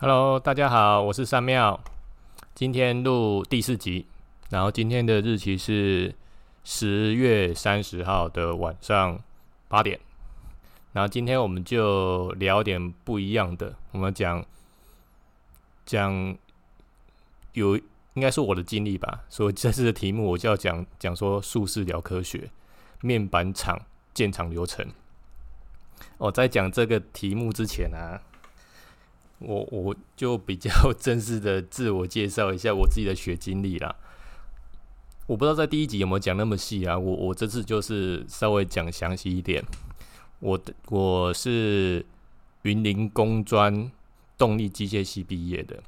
Hello，大家好，我是三妙，今天录第四集，然后今天的日期是十月三十号的晚上八点，然后今天我们就聊点不一样的，我们讲讲有应该是我的经历吧，所以这次的题目我就要讲讲说术士聊科学面板厂建厂流程。我在讲这个题目之前啊。我我就比较 正式的自我介绍一下我自己的学经历啦。我不知道在第一集有没有讲那么细啊？我我这次就是稍微讲详细一点。我我是云林工专动力机械系毕业的，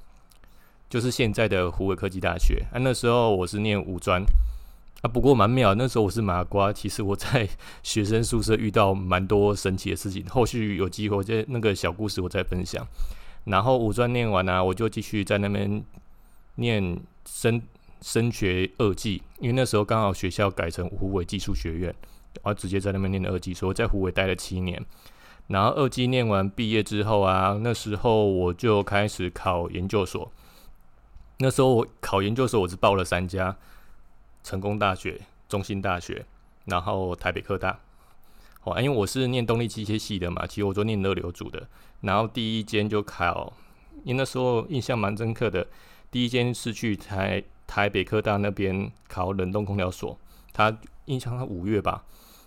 就是现在的湖北科技大学。啊，那时候我是念五专啊，不过蛮妙。那时候我是麻瓜，其实我在 学生宿舍遇到蛮多神奇的事情。后续有机会，这那个小故事我再分享。然后五专念完呢，我就继续在那边念升升学二技，因为那时候刚好学校改成湖北技术学院，然后直接在那边念的二技，所以我在湖北待了七年。然后二技念完毕业之后啊，那时候我就开始考研究所。那时候我考研究所，我是报了三家：成功大学、中兴大学，然后台北科大。哦，因为我是念动力机械系的嘛，其实我做念热流组的。然后第一间就考，因为那时候印象蛮深刻的。第一间是去台台北科大那边考冷冻空调所，他印象他五月吧。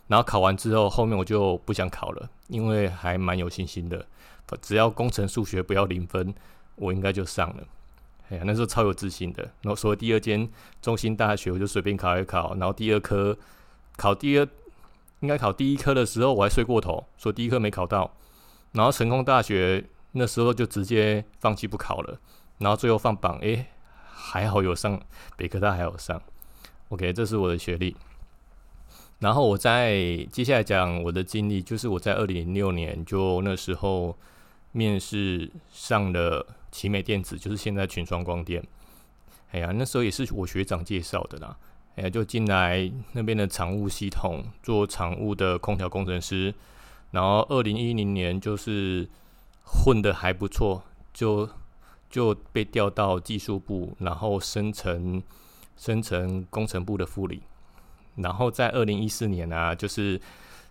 然后考完之后，后面我就不想考了，因为还蛮有信心的，只要工程数学不要零分，我应该就上了。哎呀，那时候超有自信的。然后所以第二间中心大学，我就随便考一考。然后第二科考第二。应该考第一科的时候，我还睡过头，说第一科没考到。然后成功大学那时候就直接放弃不考了。然后最后放榜，诶，还好有上北科大，还有上。OK，这是我的学历。然后我在接下来讲我的经历，就是我在二零零六年就那时候面试上了奇美电子，就是现在群双光电。哎呀，那时候也是我学长介绍的啦。哎，就进来那边的厂务系统做厂务的空调工程师，然后二零一零年就是混的还不错，就就被调到技术部，然后升成升成工程部的副理，然后在二零一四年啊，就是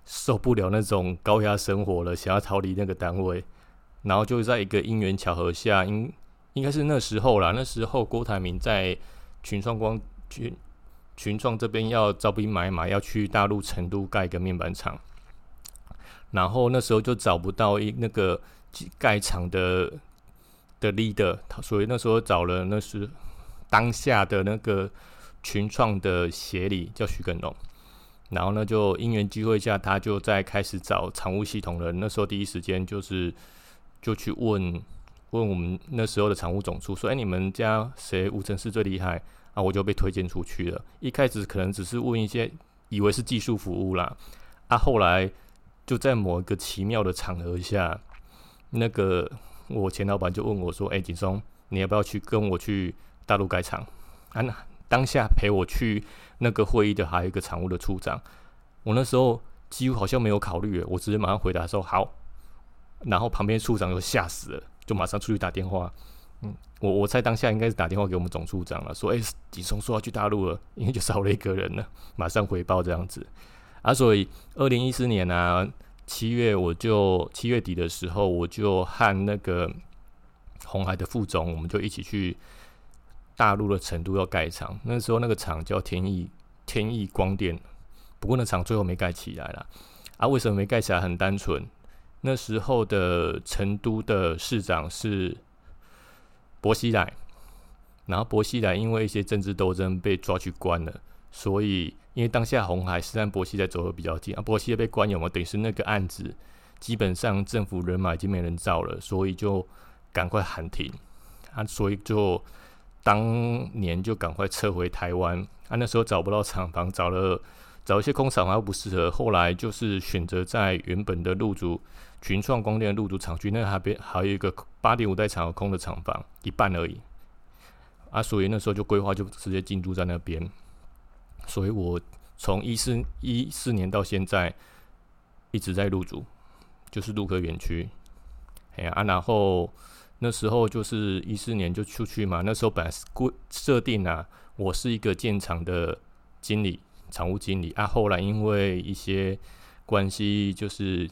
受不了那种高压生活了，想要逃离那个单位，然后就在一个因缘巧合下，应应该是那时候啦，那时候郭台铭在群创光群。群创这边要招兵买马，要去大陆成都盖一个面板厂，然后那时候就找不到一那个盖厂的的 leader，所以那时候找了那是当下的那个群创的协理叫徐根龙，然后呢就因缘机会下，他就在开始找常务系统人，那时候第一时间就是就去问问我们那时候的常务总处说：“哎，你们家谁无尘室最厉害？”啊，我就被推荐出去了。一开始可能只是问一些，以为是技术服务啦。啊，后来就在某一个奇妙的场合下，那个我前老板就问我说：“哎，景松，你要不要去跟我去大陆改厂？”啊，当下陪我去那个会议的还有一个厂务的处长。我那时候几乎好像没有考虑，我直接马上回答说：“好。”然后旁边处长就吓死了，就马上出去打电话。嗯，我我猜当下应该是打电话给我们总处长了，说：“哎，锦松说要去大陆了，因为就少了一个人了，马上回报这样子。”啊，所以二零一四年呢，七月我就七月底的时候，我就和那个红海的副总，我们就一起去大陆的成都要盖厂。那时候那个厂叫天翼天翼光电，不过那厂最后没盖起来了。啊，为什么没盖起来？很单纯，那时候的成都的市长是。薄熙来，然后薄熙来因为一些政治斗争被抓去关了，所以因为当下红海是和薄熙来走的比较近啊，薄熙来被关有没有？等于是那个案子基本上政府人马已经没人造了，所以就赶快喊停啊，所以就当年就赶快撤回台湾啊，那时候找不到厂房，找了找一些工厂房不适合，后来就是选择在原本的入主。群创光电入主厂区，那还边还有一个八点五代厂空的厂房，一半而已。啊，所以那时候就规划就直接进驻在那边。所以我从一四一四年到现在一直在入主，就是陆科园区。哎呀，然后那时候就是一四年就出去嘛，那时候本来是规设定啊，我是一个建厂的经理、厂务经理啊。后来因为一些关系，就是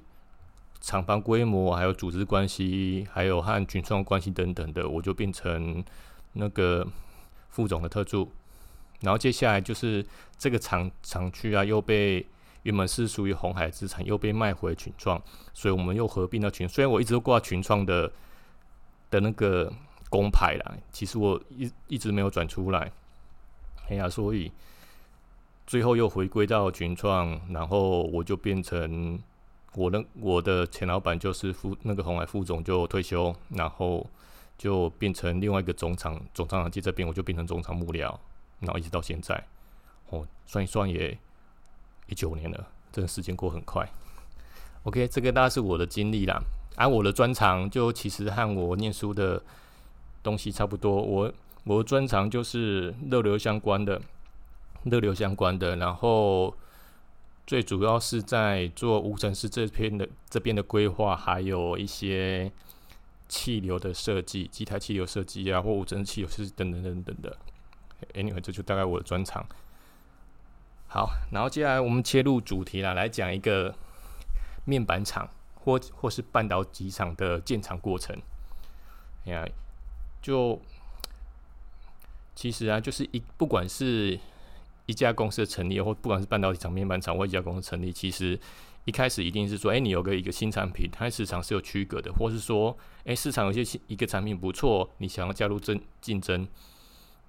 厂房规模、还有组织关系、还有和群创关系等等的，我就变成那个副总的特助。然后接下来就是这个厂厂区啊，又被原本是属于红海资产，又被卖回群创，所以我们又合并到群。虽然我一直都挂群创的。的那个工牌啦，其实我一一直没有转出来，哎呀，所以最后又回归到群创，然后我就变成我的我的前老板就是副那个红海副总就退休，然后就变成另外一个总厂总厂长接这边，我就变成总厂幕僚，然后一直到现在，哦，算一算也一九年了，真的时间过很快。OK，这个大概是我的经历啦。而我的专长就其实和我念书的东西差不多。我我的专长就是热流相关的，热流相关的。然后最主要是在做无尘室这边的这边的规划，还有一些气流的设计，机台气流设计啊，或无尘气流设计等等等等的。Anyway，这就大概我的专长。好，然后接下来我们切入主题了，来讲一个面板厂。或或是半导体厂的建厂过程，哎呀，就其实啊，就是一不管是一家公司的成立，或不管是半导体厂、面板厂或一家公司成立，其实一开始一定是说，哎，你有个一个新产品，它市场是有区隔的，或是说，哎，市场有些一个产品不错，你想要加入争竞争，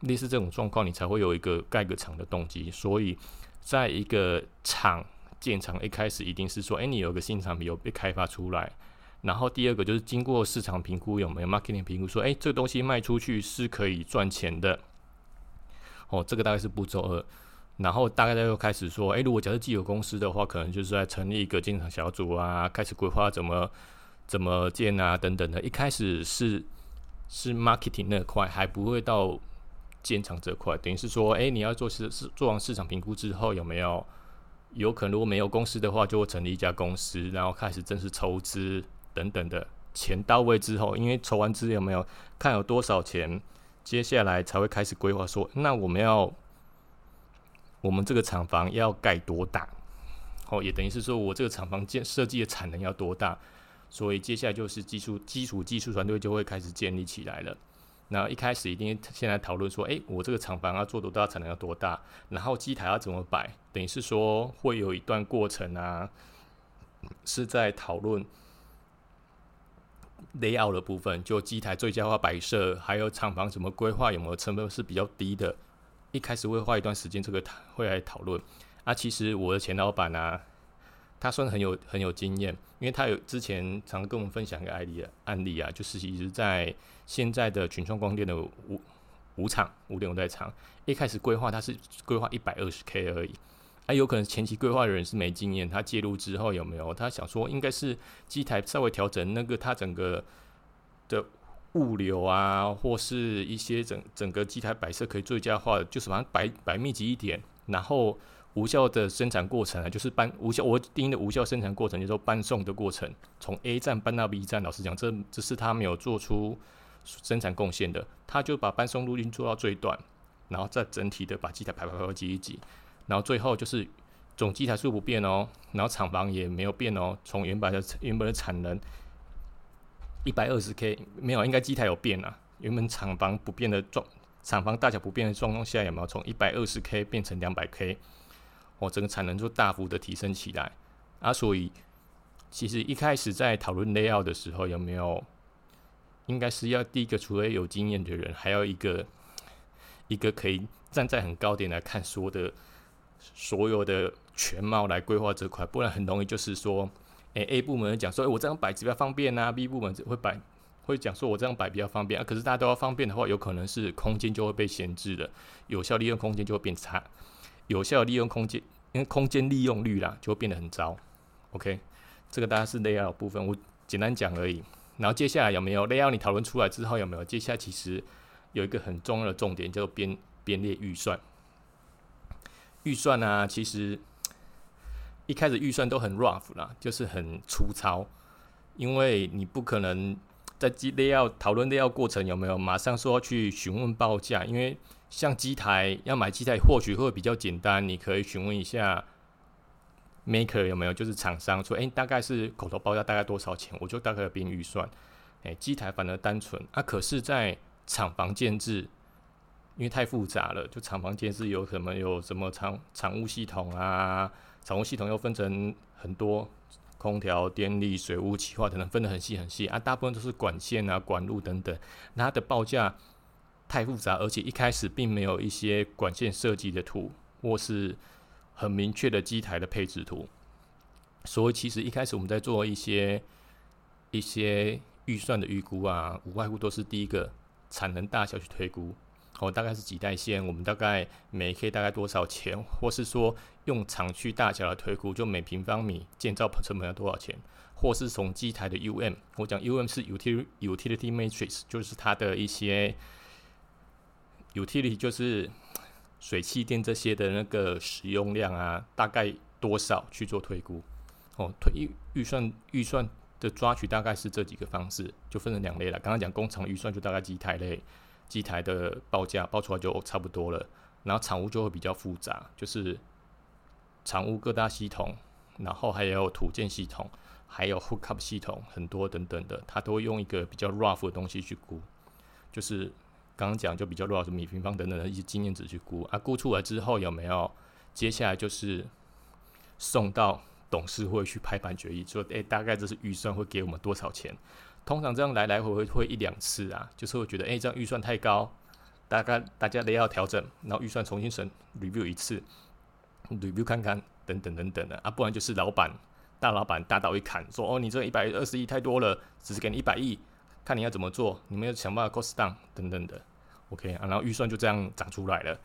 类似这种状况，你才会有一个盖个厂的动机。所以，在一个厂。建厂一开始一定是说，哎，你有个新产品有被开发出来，然后第二个就是经过市场评估有没有 marketing 评估，说，哎，这个东西卖出去是可以赚钱的。哦，这个大概是步骤二，然后大概又开始说，哎，如果假设既有公司的话，可能就是在成立一个建厂小组啊，开始规划怎么怎么建啊等等的。一开始是是 marketing 那块，还不会到建厂这块，等于是说，哎，你要做市是做完市场评估之后有没有？有可能如果没有公司的话，就会成立一家公司，然后开始正式筹资等等的。钱到位之后，因为筹完资有没有看有多少钱，接下来才会开始规划说，那我们要我们这个厂房要盖多大？哦，也等于是说我这个厂房建设计的产能要多大？所以接下来就是基础基础技术团队就会开始建立起来了。那一开始一定现在讨论说，哎，我这个厂房要做多大，产能要多大，然后机台要怎么摆，等于是说会有一段过程啊，是在讨论 layout 的部分，就机台最佳化摆设，还有厂房怎么规划，有没有成本是比较低的。一开始会花一段时间，这个会来讨论。啊，其实我的前老板啊。他算很有很有经验，因为他有之前常跟我们分享一个案例啊，案例啊，就是其实在现在的群创光电的五五厂五点五代厂，一开始规划他是规划一百二十 K 而已，啊，有可能前期规划的人是没经验，他介入之后有没有？他想说应该是机台稍微调整那个他整个的物流啊，或是一些整整个机台摆设可以最佳化的，就是把它摆摆密集一点，然后。无效的生产过程啊，就是搬无效。我定义的无效生产过程，就是说搬送的过程，从 A 站搬到 B 站。老实讲，这这是他没有做出生产贡献的。他就把搬送路径做到最短，然后再整体的把机台排排排挤一挤，然后最后就是总机台数不变哦，然后厂房也没有变哦。从原本的原本的产能一百二十 K 没有，应该机台有变啊。原本厂房不变的状，厂房大小不变的状况下，有没有从一百二十 K 变成两百 K？哦，整个产能就大幅的提升起来啊，所以其实一开始在讨论 layout 的时候，有没有应该是要第一个，除了有经验的人，还要一个一个可以站在很高点来看所有的所有的全貌来规划这块，不然很容易就是说，诶 a 部门讲说，诶我这样摆比较方便啊，B 部门会摆会讲说我这样摆比较方便啊，可是大家都要方便的话，有可能是空间就会被闲置的，有效利用空间就会变差。有效利用空间，因为空间利用率啦就会变得很糟。OK，这个大家是 layout 部分，我简单讲而已。然后接下来有没有 layout？你讨论出来之后有没有？接下来其实有一个很重要的重点，叫做编编列预算。预算呢，其实一开始预算都很 rough 啦，就是很粗糙，因为你不可能在机类要讨论类要过程有没有马上说去询问报价？因为像机台要买机台，或许会比较简单，你可以询问一下 maker 有没有，就是厂商说，哎，大概是口头报价大概多少钱，我就大概编预算。哎，机台反而单纯啊，可是，在厂房建制，因为太复杂了，就厂房建制有什么有什么厂厂务系统啊，厂务系统又分成很多。空调、电力、水务、气化等等分得很细很细啊，大部分都是管线啊、管路等等。它的报价太复杂，而且一开始并没有一些管线设计的图，或是很明确的机台的配置图。所以其实一开始我们在做一些一些预算的预估啊，无外乎都是第一个产能大小去推估。哦，大概是几代线，我们大概每 K 大概多少钱，或是说用厂区大小来推估，就每平方米建造成本要多少钱，或是从机台的 UM，我讲 UM 是 utility utility matrix，就是它的一些 utility 就是水气电这些的那个使用量啊，大概多少去做推估。哦，推预预算预算的抓取大概是这几个方式，就分成两类了。刚刚讲工厂预算就大概机台类。机台的报价报出来就差不多了，然后厂务就会比较复杂，就是厂务各大系统，然后还有土建系统，还有 hookup 系统，很多等等的，它都会用一个比较 rough 的东西去估，就是刚刚讲就比较 rough 米平方等等的一些经验值去估，啊，估出来之后有没有？接下来就是送到董事会去拍板决议，说，诶，大概这是预算会给我们多少钱？通常这样来来回回会一两次啊，就是会觉得，哎，这样预算太高，大概大家都要调整，然后预算重新审 review 一次，review 看看，等等等等的啊，不然就是老板大老板大刀一砍，说，哦，你这一百二十亿太多了，只是给你一百亿，看你要怎么做，你们要想办法 cost down 等等的，OK 啊，然后预算就这样长出来了，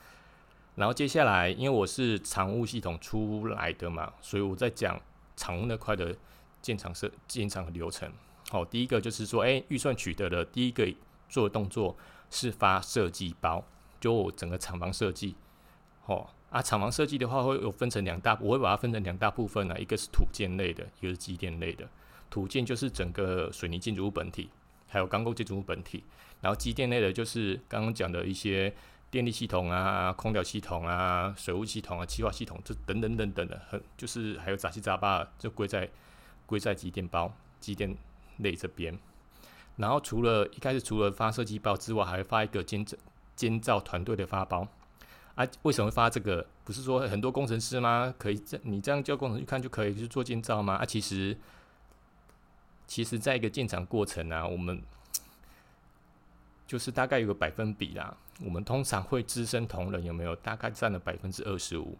然后接下来，因为我是常务系统出来的嘛，所以我在讲常务那块的建厂设建厂的流程。好，第一个就是说，哎，预算取得的第一个做的动作是发设计包，就整个厂房设计。哦，啊，厂房设计的话会有分成两大，我会把它分成两大部分啊，一个是土建类的，一个是机电类的。土建就是整个水泥建筑物本体，还有钢构建筑物本体，然后机电类的就是刚刚讲的一些电力系统啊、空调系统啊、水务系统啊、气化系统，这等等等等的，很就是还有杂七杂八，就归在归在机电包、机电。类这边，然后除了一开始除了发设计包之外，还会发一个监造监造团队的发包啊？为什么发这个？不是说很多工程师吗？可以这你这样叫工程去看就可以去做建造吗？啊，其实其实在一个建厂过程啊，我们就是大概有个百分比啦。我们通常会资深同仁有没有？大概占了百分之二十五，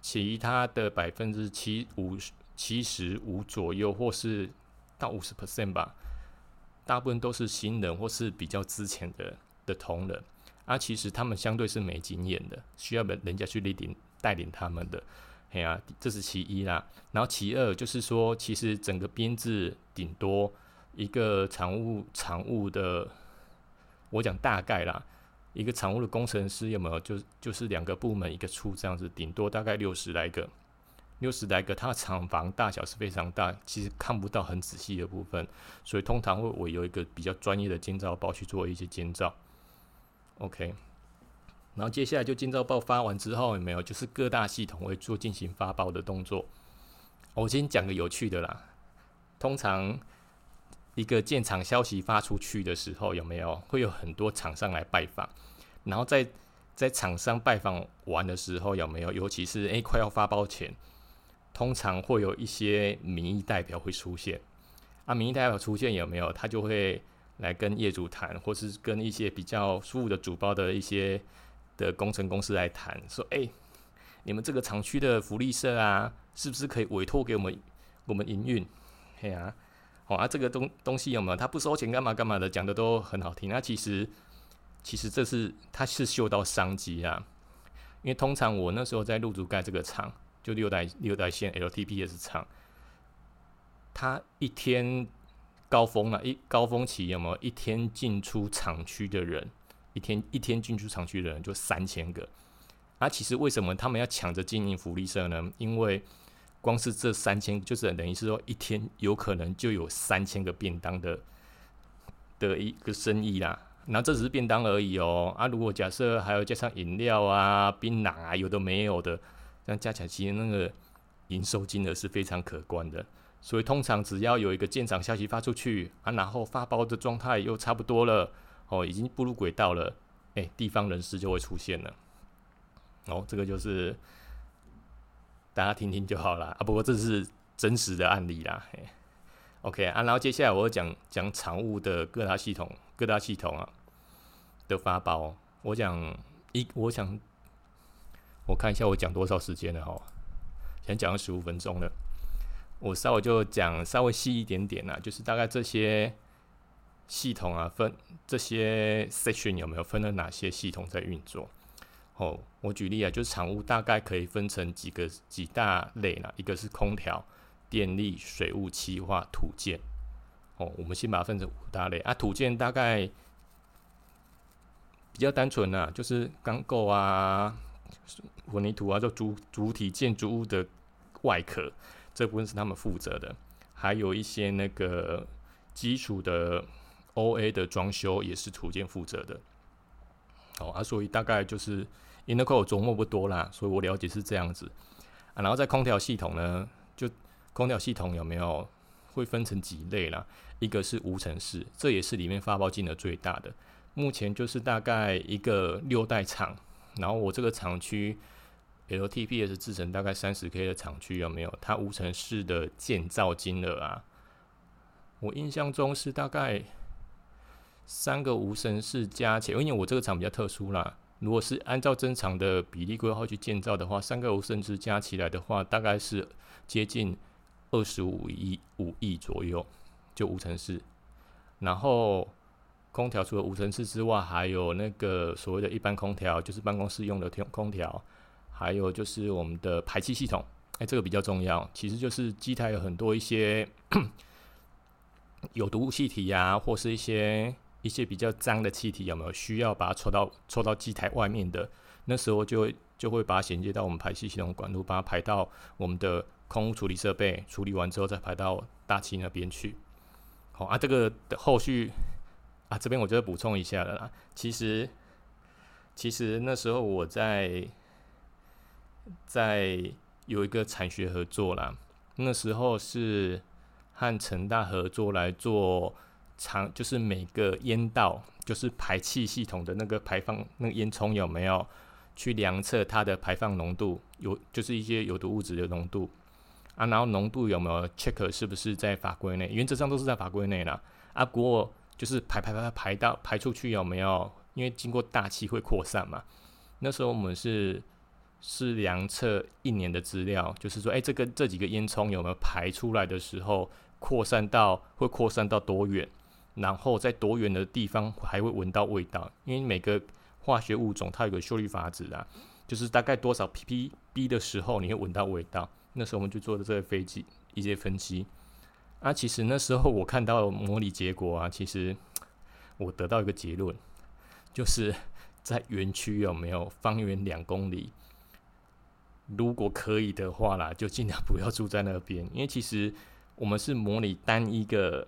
其他的百分之七五七十五左右，或是。到五十 percent 吧，大部分都是新人或是比较之前的的同仁，啊，其实他们相对是没经验的，需要人人家去领带领他们的，哎呀，这是其一啦。然后其二就是说，其实整个编制顶多一个常务常务的，我讲大概啦，一个常务的工程师有没有？就就是两个部门一个处这样子，顶多大概六十来个。六十来个，它的厂房大小是非常大，其实看不到很仔细的部分，所以通常会我有一个比较专业的建造包去做一些建造。OK，然后接下来就建造报发完之后有没有？就是各大系统会做进行发包的动作。我先讲个有趣的啦，通常一个建厂消息发出去的时候，有没有会有很多厂商来拜访？然后在在厂商拜访完的时候，有没有？尤其是诶快要发包前。通常会有一些民意代表会出现，啊，民意代表出现有没有？他就会来跟业主谈，或是跟一些比较舒服的主包的一些的工程公司来谈，说，哎，你们这个厂区的福利社啊，是不是可以委托给我们我们营运？嘿啊，好啊，这个东东西有没有？他不收钱干嘛干嘛的，讲的都很好听。那其实其实这是他是嗅到商机啊，因为通常我那时候在入主盖这个厂。就六代六代线 LTPS 厂，它一天高峰了，一高峰期有没有一天进出厂区的人？一天一天进出厂区的人就三千个。那其实为什么他们要抢着经营福利社呢？因为光是这三千，就是等于是说一天有可能就有三千个便当的的一个生意啦。那这只是便当而已哦。啊，如果假设还要加上饮料啊、槟榔啊，有的没有的，这样加起来其实那个营收金额是非常可观的。所以通常只要有一个建厂消息发出去啊，然后发包的状态又差不多了，哦，已经步入轨道了，哎，地方人士就会出现了。哦，这个就是大家听听就好了啊。不过这是真实的案例啦。OK 啊，然后接下来我讲讲产物的各大系统。各大系统啊的发包，我讲一，我想我看一下我讲多少时间了哈，先讲了十五分钟了，我稍微就讲稍微细一点点啦，就是大概这些系统啊分这些 section 有没有分了哪些系统在运作？哦，我举例啊，就是产物大概可以分成几个几大类啦，一个是空调、电力、水务、气化、土建。哦，我们先把它分成五大类啊。土建大概比较单纯呐，就是钢构啊、混凝土啊，就主主体建筑物的外壳这部分是他们负责的。还有一些那个基础的 O A 的装修也是土建负责的。哦啊，所以大概就是 i n t e r c o 琢磨不多啦，所以我了解是这样子啊。然后在空调系统呢，就空调系统有没有？会分成几类啦，一个是无尘室，这也是里面发包金额最大的，目前就是大概一个六代厂，然后我这个厂区 LTPS 制成大概三十 K 的厂区有没有？它无尘室的建造金额啊，我印象中是大概三个无尘室加起来，因为我这个厂比较特殊啦，如果是按照正常的比例规划去建造的话，三个无尘室加起来的话，大概是接近。二十五亿五亿左右，就无尘室。然后空调除了无尘室之外，还有那个所谓的一般空调，就是办公室用的空空调，还有就是我们的排气系统。哎，这个比较重要，其实就是机台有很多一些 有毒气体呀，或是一些一些比较脏的气体，有没有需要把它抽到抽到机台外面的？那时候就会就会把它衔接到我们排气系统管路，把它排到我们的。空污处理设备处理完之后，再排到大气那边去。好啊，这个的后续啊，这边我就要补充一下了啦。其实，其实那时候我在在有一个产学合作啦，那时候是和成大合作来做长，就是每个烟道，就是排气系统的那个排放那个烟囱有没有去量测它的排放浓度，有就是一些有毒物质的浓度。啊，然后浓度有没有 check 是不是在法规内？原则上都是在法规内啦。啊，不过就是排排排排到排出去有没有？因为经过大气会扩散嘛。那时候我们是是量测一年的资料，就是说，哎，这个这几个烟囱有没有排出来的时候扩散到会扩散到多远？然后在多远的地方还会闻到味道？因为每个化学物种它有个修率法则啊，就是大概多少 ppb 的时候你会闻到味道。那时候我们就做的这个飞机一些分析啊，其实那时候我看到模拟结果啊，其实我得到一个结论，就是在园区有没有方圆两公里，如果可以的话啦，就尽量不要住在那边，因为其实我们是模拟单一个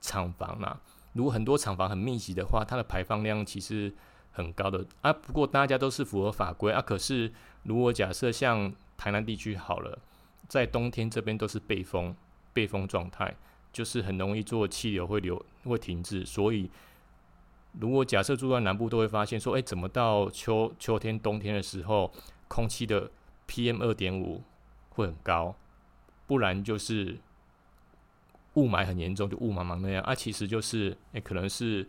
厂房嘛，如果很多厂房很密集的话，它的排放量其实很高的啊。不过大家都是符合法规啊，可是如果假设像台南地区好了，在冬天这边都是背风，背风状态，就是很容易做气流会流会停滞。所以，如果假设住在南部，都会发现说，哎，怎么到秋秋天、冬天的时候，空气的 PM 二点五会很高，不然就是雾霾很严重，就雾茫茫那样。啊，其实就是，哎，可能是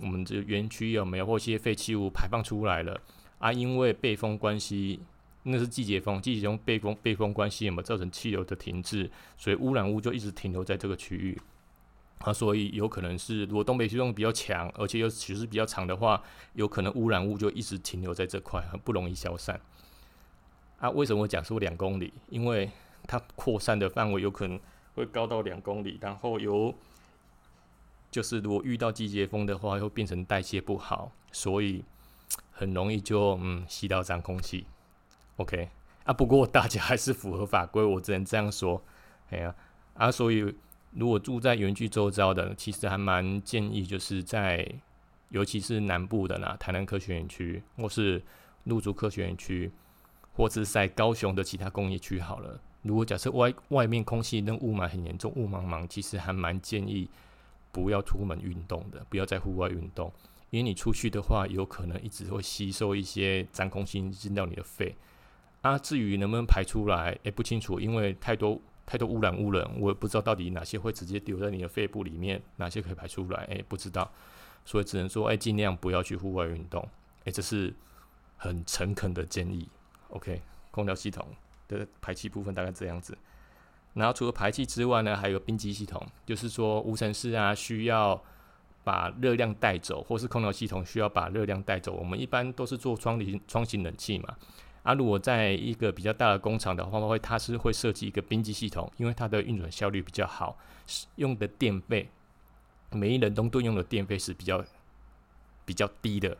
我们这园区有没有或一些废弃物排放出来了啊？因为背风关系。那是季节风，季节风背风背风关系有没有造成气流的停滞？所以污染物就一直停留在这个区域啊，所以有可能是如果东北季风比较强，而且又其实比较长的话，有可能污染物就一直停留在这块，很不容易消散。啊，为什么我讲说两公里？因为它扩散的范围有可能会高到两公里，然后由就是如果遇到季节风的话，又变成代谢不好，所以很容易就嗯吸到脏空气。OK 啊，不过大家还是符合法规，我只能这样说。哎呀啊，所以如果住在园区周遭的，其实还蛮建议，就是在尤其是南部的啦，台南科学园区，或是鹿竹科学园区，或是在高雄的其他工业区好了。如果假设外外面空气那雾霾很严重，雾茫茫，其实还蛮建议不要出门运动的，不要在户外运动，因为你出去的话，有可能一直会吸收一些脏空气进到你的肺。啊，至于能不能排出来，也不清楚，因为太多太多污染物了，我也不知道到底哪些会直接丢在你的肺部里面，哪些可以排出来，诶，不知道，所以只能说，诶，尽量不要去户外运动，诶，这是很诚恳的建议。OK，空调系统。的排气部分大概这样子，然后除了排气之外呢，还有冰机系统，就是说无尘室啊需要把热量带走，或是空调系统需要把热量带走。我们一般都是做窗型窗型冷气嘛，啊，如果在一个比较大的工厂的话，会它是会设计一个冰机系统，因为它的运转效率比较好，用的电费每一冷冻吨用的电费是比较比较低的。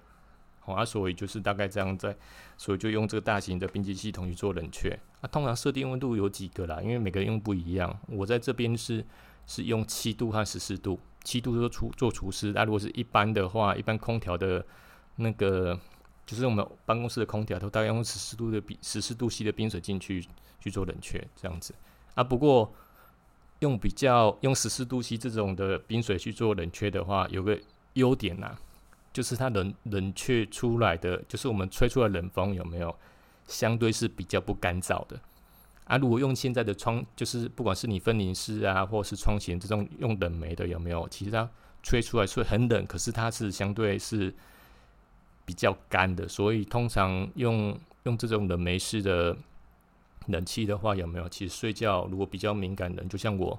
好啊，所以就是大概这样在，所以就用这个大型的冰机系统去做冷却。啊，通常设定温度有几个啦，因为每个人用不一样。我在这边是是用七度和十四度，七度做除做除湿。那如果是一般的话，一般空调的那个就是我们办公室的空调，都大概用十四度的冰十四度 C 的冰水进去去做冷却，这样子。啊，不过用比较用十四度 C 这种的冰水去做冷却的话，有个优点呐。就是它冷冷却出来的，就是我们吹出来冷风有没有相对是比较不干燥的啊？如果用现在的窗，就是不管是你分淋式啊，或是窗型这种用冷媒的有没有？其实它吹出来是很冷，可是它是相对是比较干的，所以通常用用这种冷媒式的冷气的话，有没有？其实睡觉如果比较敏感的，就像我。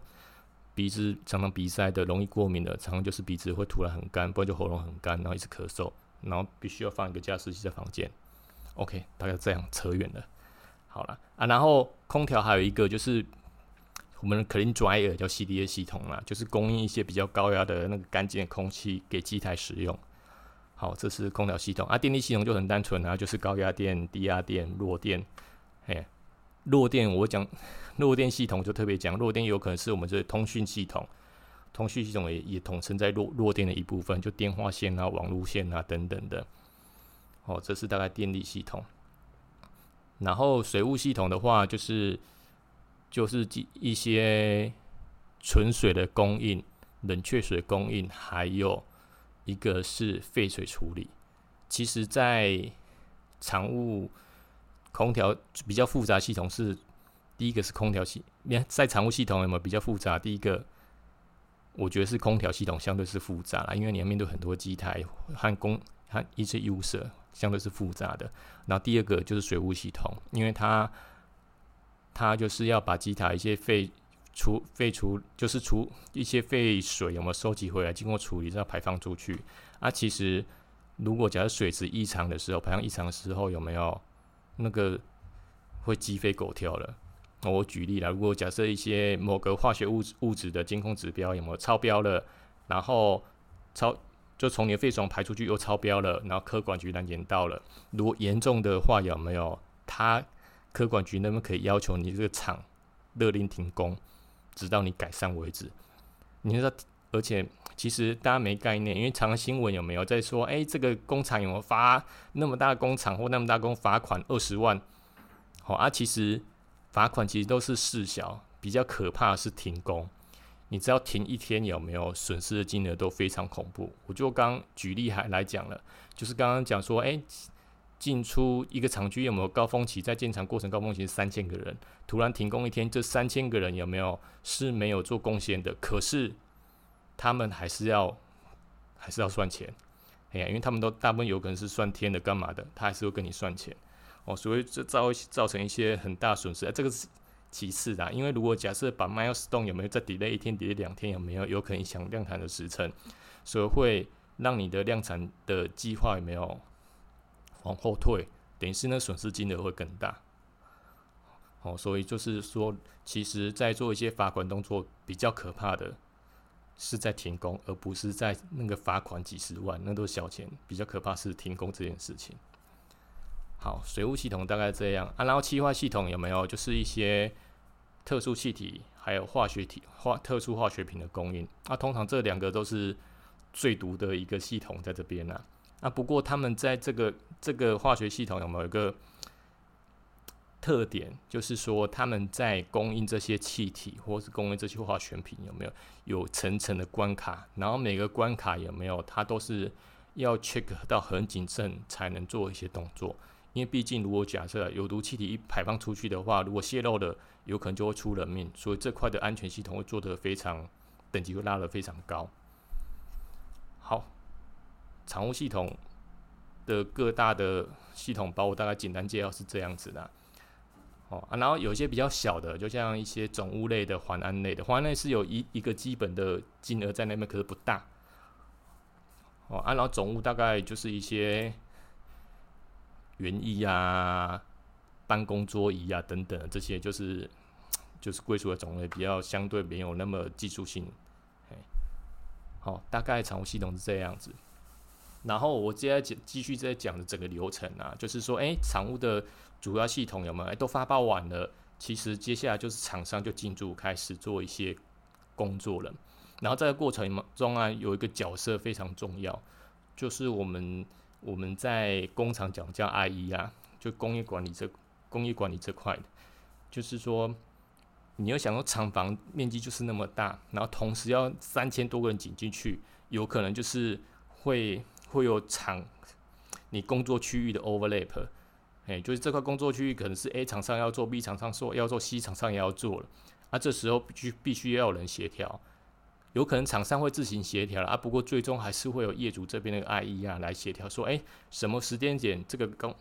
鼻子常常鼻塞的，容易过敏的，常常就是鼻子会突然很干，不然就喉咙很干，然后一直咳嗽，然后必须要放一个加湿器在房间。OK，大概这样扯远了。好了啊，然后空调还有一个就是我们的 Clean Dryer 叫 CDA 系统啦，就是供应一些比较高压的那个干净的空气给机台使用。好，这是空调系统啊，电力系统就很单纯啊，就是高压电、低压电、弱电，嘿。弱电，我讲弱电系统就特别讲，弱电有可能是我们这通讯系统，通讯系统也也统称在弱弱电的一部分，就电话线啊、网路线啊等等的。哦，这是大概电力系统。然后水务系统的话，就是就是一些纯水的供应、冷却水供应，还有一个是废水处理。其实，在常务。空调比较复杂系统是第一个是空调系，你在常务系统有没有比较复杂？第一个我觉得是空调系统相对是复杂啦，因为你要面对很多机台和工和一些 user 相对是复杂的。然后第二个就是水务系统，因为它它就是要把机台一些废除废除就是除一些废水有没有收集回来，经过处理再排放出去。啊，其实如果假设水质异常的时候，排放异常的时候有没有？那个会鸡飞狗跳了。我举例了，如果假设一些某个化学物质物质的监控指标有没有超标了，然后超就从你的废水排出去又超标了，然后科管局来检到了，如果严重的话有没有？他科管局那边可以要求你这个厂勒令停工，直到你改善为止。你知道，而且其实大家没概念，因为常常新闻有没有在说，哎，这个工厂有没有罚那么大工厂或那么大工罚款二十万？好啊，其实罚款其实都是事小，比较可怕的是停工。你只要停一天，有没有损失的金额都非常恐怖。我就刚举例还来讲了，就是刚刚讲说，哎，进出一个厂区有没有高峰期，在建厂过程高峰期是三千个人，突然停工一天，这三千个人有没有是没有做贡献的？可是他们还是要还是要算钱，哎呀，因为他们都大部分有可能是算天的干嘛的，他还是会跟你算钱哦，所以这造造成一些很大损失。这个是其次的，因为如果假设把 milestone 有没有再 delay 一天、delay 两天，有没有有可能影响量产的时程，所以会让你的量产的计划有没有往后退，等于是那损失金额会更大。哦，所以就是说，其实在做一些罚款动作比较可怕的。是在停工，而不是在那个罚款几十万，那都是小钱。比较可怕是停工这件事情。好，水务系统大概这样啊，然后气化系统有没有？就是一些特殊气体还有化学体化特殊化学品的供应。那通常这两个都是最毒的一个系统在这边呢。那不过他们在这个这个化学系统有没有一个特点？就是说他们在供应这些气体或是供应这些化学品有没有有层层的关卡？然后每个关卡有没有它都是要 check 到很谨慎才能做一些动作。因为毕竟如果假设有毒气体一排放出去的话，如果泄漏了，有可能就会出人命。所以这块的安全系统会做得非常等级会拉得非常高。好。产物系统的各大的系统包，我大概简单介绍是这样子的。哦啊，然后有一些比较小的，就像一些总物类的、环安类的，环胺类是有一一个基本的金额在那边，可是不大。哦啊，然后总物大概就是一些园艺啊、办公桌椅啊等等这些，就是就是归属的种类比较相对没有那么技术性。哎，好，大概产物系统是这样子。然后我接下来讲，继续在讲的整个流程啊，就是说，哎，产物的主要系统有没有？哎，都发包完了。其实接下来就是厂商就进驻开始做一些工作了。然后在过程中啊，有一个角色非常重要，就是我们我们在工厂讲叫 IE 啊，就工业管理这工业管理这块的，就是说你要想说厂房面积就是那么大，然后同时要三千多个人挤进去，有可能就是会。会有厂你工作区域的 overlap，哎，就是这块工作区域可能是 A 厂商要做，B 厂商说要做，C 厂商也要做了，啊，这时候必须必须要有人协调，有可能厂商会自行协调了啊，不过最终还是会有业主这边的 IE 啊来协调，说，哎，什么时间点这个工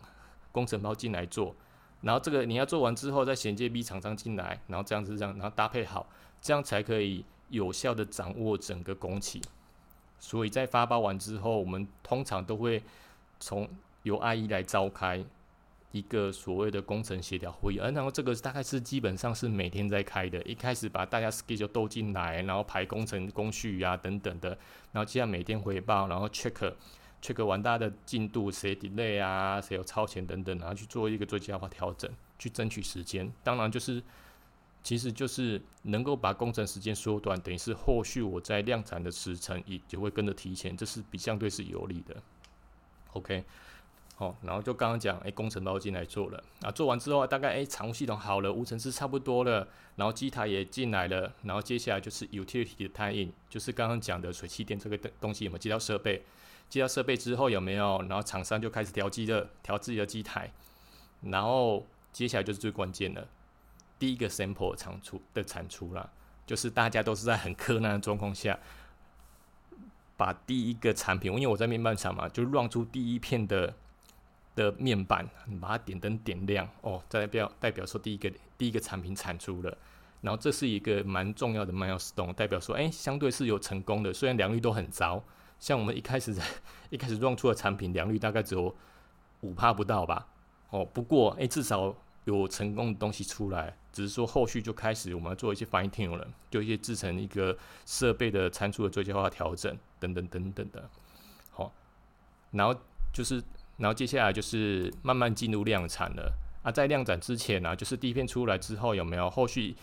工程包进来做，然后这个你要做完之后再衔接 B 厂商进来，然后这样子这样，然后搭配好，这样才可以有效的掌握整个工期。所以在发包完之后，我们通常都会从由 IE 来召开一个所谓的工程协调会议，而然后这个大概是基本上是每天在开的。一开始把大家 schedule 都进来，然后排工程工序啊等等的，然后接下每天回报，然后 check check 完大家的进度，谁 delay 啊，谁有超前等等，然后去做一个最佳化调整，去争取时间。当然就是。其实就是能够把工程时间缩短，等于是后续我在量产的时程也就会跟着提前，这是比相对是有利的。OK，好，然后就刚刚讲，哎，工程包进来做了，啊，做完之后大概哎，常务系统好了，无尘室差不多了，然后机台也进来了，然后接下来就是 utility 的 tie in，就是刚刚讲的水气电这个东西有没有接到设备？接到设备之后有没有？然后厂商就开始调机的，调自己的机台，然后接下来就是最关键的。第一个 sample 产出的产出啦，就是大家都是在很困难的状况下，把第一个产品，因为我在面板厂嘛，就让出第一片的的面板，把它点灯点亮，哦，代表代表说第一个第一个产品产出了，然后这是一个蛮重要的 milestone，代表说，哎，相对是有成功的，虽然良率都很糟，像我们一开始一开始让出的产品良率大概只有五帕不到吧，哦，不过哎，至少。有成功的东西出来，只是说后续就开始我们要做一些 fine tune 了，就一些制成一个设备的参数的最佳化调整等等等等的。好，然后就是，然后接下来就是慢慢进入量产了。啊，在量产之前呢，就是第一片出来之后有没有后续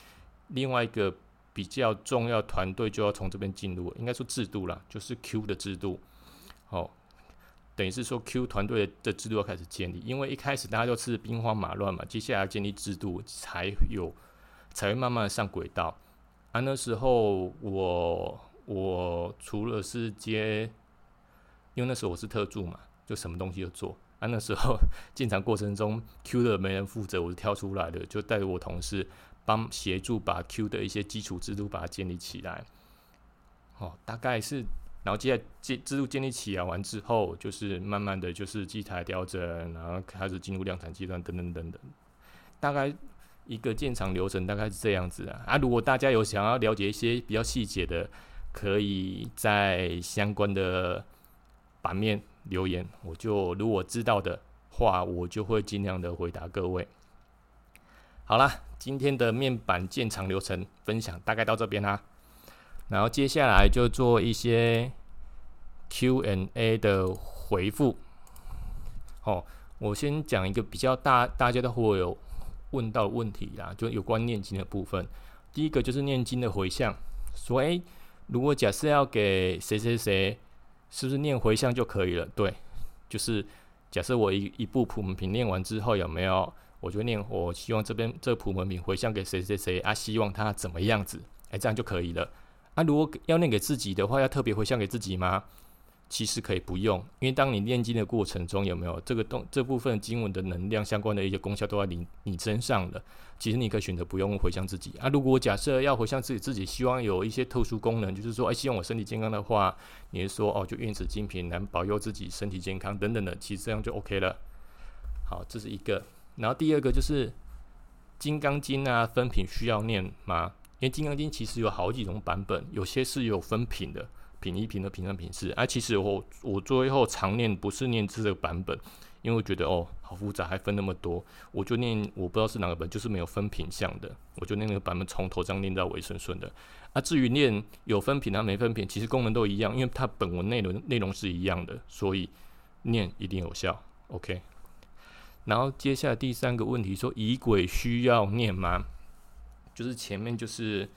另外一个比较重要团队就要从这边进入，应该说制度了，就是 Q 的制度。好。等于是说，Q 团队的制度要开始建立，因为一开始大家都是兵荒马乱嘛，接下来建立制度才有，才会慢慢的上轨道。啊，那时候我我除了是接，因为那时候我是特助嘛，就什么东西都做。啊，那时候 进场过程中，Q 的没人负责，我是跳出来的，就带着我同事帮协助把 Q 的一些基础制度把它建立起来。哦，大概是。然后接下来建制度建立起来完之后，就是慢慢的就是机台调整，然后开始进入量产阶段，等等等等。大概一个建厂流程大概是这样子啊。啊，如果大家有想要了解一些比较细节的，可以在相关的版面留言，我就如果知道的话，我就会尽量的回答各位。好啦，今天的面板建厂流程分享大概到这边啦。然后接下来就做一些 Q&A 的回复。哦，我先讲一个比较大，大家都会有问到问题啦，就有关念经的部分。第一个就是念经的回向，说诶，如果假设要给谁谁谁，是不是念回向就可以了？对，就是假设我一一部普门品念完之后，有没有我就念，我希望这边这普门品回向给谁谁谁啊，希望他怎么样子？诶，这样就可以了。啊，如果要念给自己的话，要特别回向给自己吗？其实可以不用，因为当你念经的过程中，有没有这个动这部分经文的能量相关的一些功效都在你你身上了。其实你可以选择不用回向自己啊。如果假设要回向自己，自己希望有一些特殊功能，就是说，哎，希望我身体健康的话，你是说哦，就愿此精品来保佑自己身体健康等等的，其实这样就 OK 了。好，这是一个。然后第二个就是《金刚经》啊，分品需要念吗？因为《金刚经》其实有好几种版本，有些是有分品的。品一、品二、品三、品四，啊，其实我我最后常念不是念这个版本，因为我觉得哦好复杂，还分那么多，我就念我不知道是哪个本，就是没有分品相的，我就念那个版本从头这样念到尾顺顺的。啊，至于念有分品啊没分品，其实功能都一样，因为它本文内容内容是一样的，所以念一定有效。OK，然后接下来第三个问题说仪轨需要念吗？就是前面就是。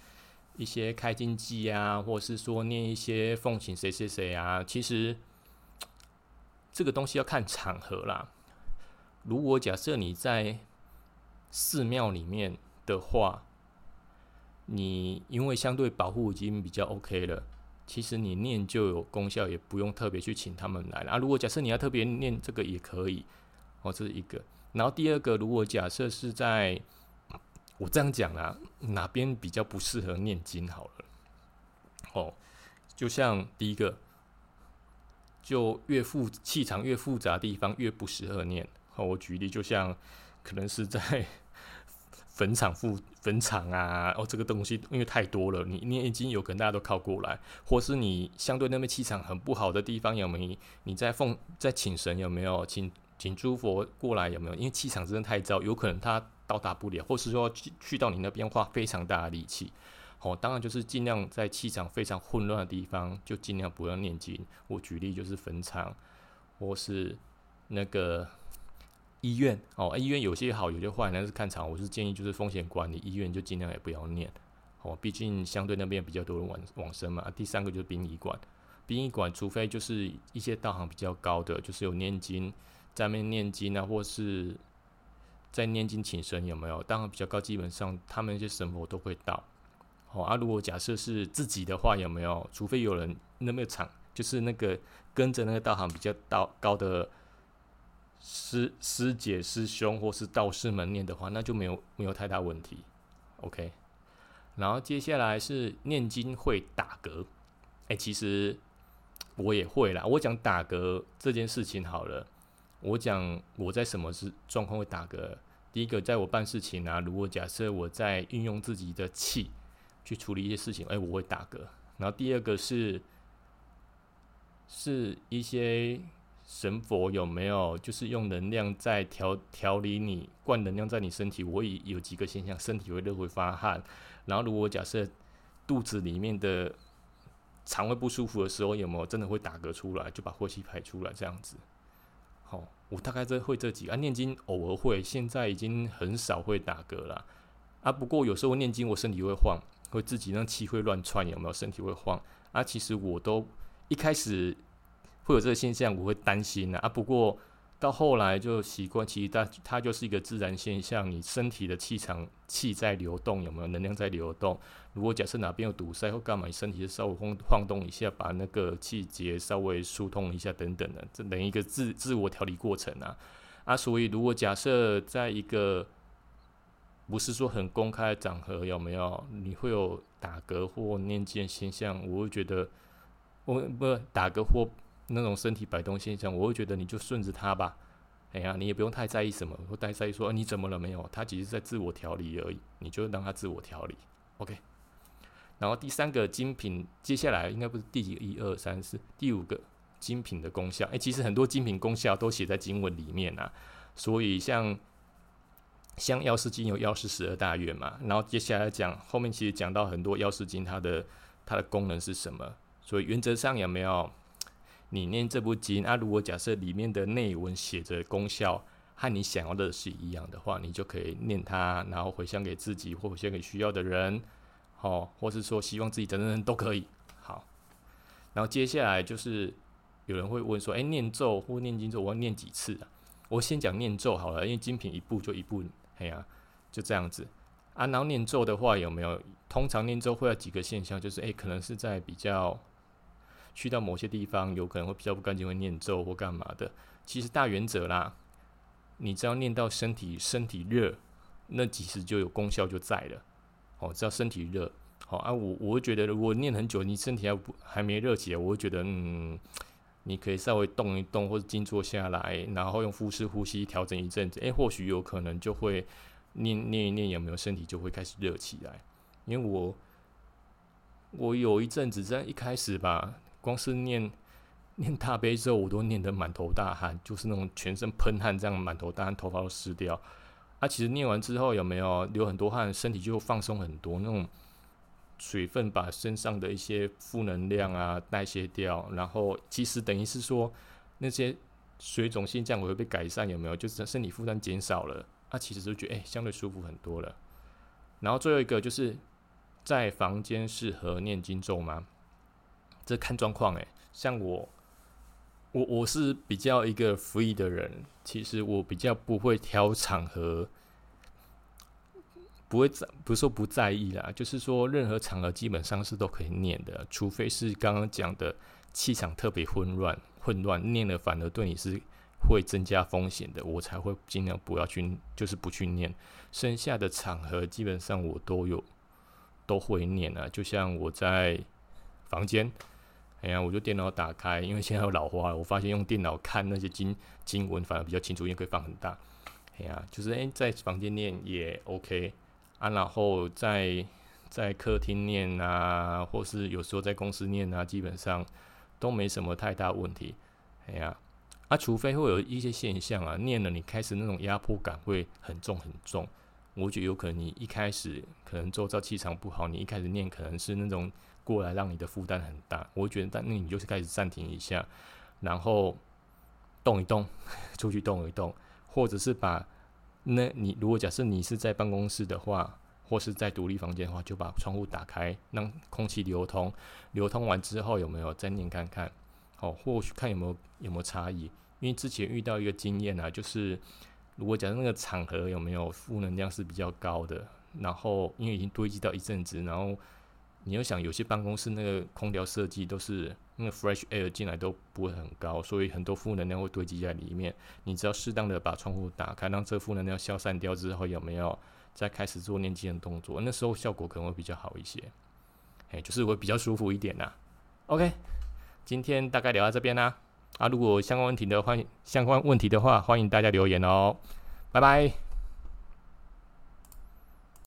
一些开经记啊，或是说念一些奉请谁谁谁啊，其实这个东西要看场合啦。如果假设你在寺庙里面的话，你因为相对保护已经比较 OK 了，其实你念就有功效，也不用特别去请他们来了啊。如果假设你要特别念这个也可以，哦，这是一个。然后第二个，如果假设是在我这样讲啊，哪边比较不适合念经好了？哦，就像第一个，就越复气场越复杂的地方越不适合念。哦，我举例，就像可能是在 坟场复坟场啊，哦，这个东西因为太多了，你念经有可能大家都靠过来，或是你相对那边气场很不好的地方，有没有？你在奉在请神有没有？请请诸佛过来有没有？因为气场真的太糟，有可能他。到达不了，或是说去到你那边花非常大的力气，哦，当然就是尽量在气场非常混乱的地方，就尽量不要念经。我举例就是坟场，或是那个医院，哦，医院有些好，有些坏，那是看场。我是建议就是风险管理，医院就尽量也不要念，哦，毕竟相对那边比较多人往往生嘛。第三个就是殡仪馆，殡仪馆除非就是一些道行比较高的，就是有念经在那边念经啊，或是。在念经请神有没有？当然比较高，基本上他们那些神佛都会到。好啊，如果假设是自己的话，有没有？除非有人那么场，就是那个跟着那个道行比较道高的师师姐、师兄或是道士们念的话，那就没有没有太大问题。OK，然后接下来是念经会打嗝。哎，其实我也会啦。我讲打嗝这件事情好了，我讲我在什么是状况会打嗝。第一个，在我办事情啊，如果假设我在运用自己的气去处理一些事情，哎，我会打嗝。然后第二个是，是一些神佛有没有就是用能量在调调理你，灌能量在你身体，我也有几个现象，身体会热会发汗。然后如果假设肚子里面的肠胃不舒服的时候，有没有真的会打嗝出来，就把火气排出来这样子。好，我大概这会这几个啊，念经偶尔会，现在已经很少会打嗝了啊。不过有时候念经，我身体会晃，会自己那气会乱窜，有没有？身体会晃啊。其实我都一开始会有这个现象，我会担心啊。不过。到后来就习惯，其实它它就是一个自然现象。你身体的气场气在流动，有没有能量在流动？如果假设哪边有堵塞或干嘛，你身体就稍微晃晃动一下，把那个气节稍微疏通一下等等的，这等于一个自自我调理过程啊。啊，所以如果假设在一个不是说很公开的场合，有没有你会有打嗝或念经现象？我会觉得我不打嗝或。那种身体摆动现象，我会觉得你就顺着他吧。哎呀，你也不用太在意什么，或太在意说你怎么了没有？他只是在自我调理而已，你就让他自我调理。OK。然后第三个精品，接下来应该不是第几？一二三四，第五个精品的功效。哎，其实很多精品功效都写在经文里面啊。所以像像药师经有药师十二大愿嘛，然后接下来讲后面其实讲到很多药师经它的它的功能是什么。所以原则上有没有？你念这部经啊，如果假设里面的内文写着功效和你想要的是一样的话，你就可以念它，然后回向给自己，或回向给需要的人，哦，或是说希望自己等等都可以。好，然后接下来就是有人会问说，哎，念咒或念经咒，我要念几次啊？我先讲念咒好了，因为精品一步就一步，哎呀，就这样子。啊，然后念咒的话有没有？通常念咒会有几个现象，就是诶，可能是在比较去到某些地方，有可能会比较不干净，会念咒或干嘛的。其实大原则啦，你只要念到身体身体热，那其实就有功效就在了。哦，只要身体热，好啊，我我会觉得如果念很久，你身体还不还没热起来，我会觉得嗯，你可以稍微动一动或者静坐下来，然后用腹式呼吸调整一阵子，诶，或许有可能就会。念念一念，有没有身体就会开始热起来？因为我我有一阵子在一开始吧，光是念 念大悲咒，我都念得满头大汗，就是那种全身喷汗，这样满头大汗，头发都湿掉。啊，其实念完之后有没有流很多汗，身体就放松很多，那种水分把身上的一些负能量啊代谢掉，然后其实等于是说那些水肿性这样会被改善，有没有？就是身体负担减少了。啊，其实就觉得哎，相对舒服很多了。然后最后一个就是在房间适合念经咒吗？这看状况哎。像我，我我是比较一个 free 的人，其实我比较不会挑场合，不会在不是说不在意啦，就是说任何场合基本上是都可以念的，除非是刚刚讲的气场特别混乱，混乱念了反而对你是。会增加风险的，我才会尽量不要去，就是不去念。剩下的场合基本上我都有都会念啊。就像我在房间，哎呀，我就电脑打开，因为现在有老花了，我发现用电脑看那些经经文反而比较清楚，因为可以放很大。哎呀，就是诶，在房间念也 OK 啊，然后在在客厅念啊，或是有时候在公司念啊，基本上都没什么太大问题。哎呀。啊，除非会有一些现象啊，念了你开始那种压迫感会很重很重。我觉得有可能你一开始可能周遭气场不好，你一开始念可能是那种过来让你的负担很大。我觉得，但那你就是开始暂停一下，然后动一动，出去动一动，或者是把那你如果假设你是在办公室的话，或是在独立房间的话，就把窗户打开，让空气流通。流通完之后有没有再念看看？好，或许看有没有有没有差异，因为之前遇到一个经验啊，就是如果假设那个场合有没有负能量是比较高的，然后因为已经堆积到一阵子，然后你要想有些办公室那个空调设计都是那个 fresh air 进来都不会很高，所以很多负能量会堆积在里面。你只要适当的把窗户打开，让这负能量消散掉之后，有没有再开始做念经的动作？那时候效果可能会比较好一些，哎，就是会比较舒服一点呐。OK。今天大概聊到这边啦，啊，如果相关问题的欢相关问题的话，欢迎大家留言哦，拜拜。